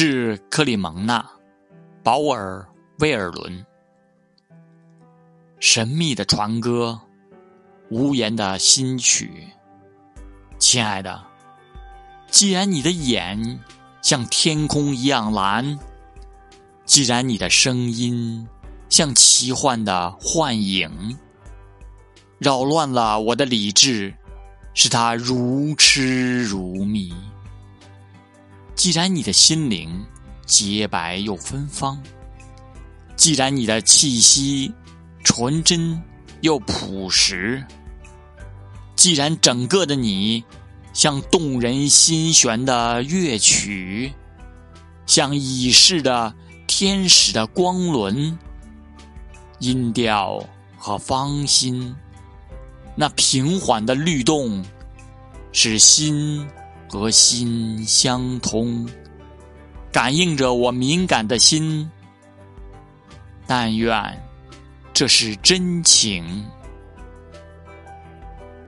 致克里蒙娜·保尔威尔伦。神秘的船歌，无言的新曲。亲爱的，既然你的眼像天空一样蓝，既然你的声音像奇幻的幻影，扰乱了我的理智，使它如痴如迷。既然你的心灵洁白又芬芳，既然你的气息纯真又朴实，既然整个的你像动人心弦的乐曲，像已逝的天使的光轮，音调和芳心，那平缓的律动，使心。和心相通，感应着我敏感的心。但愿这是真情。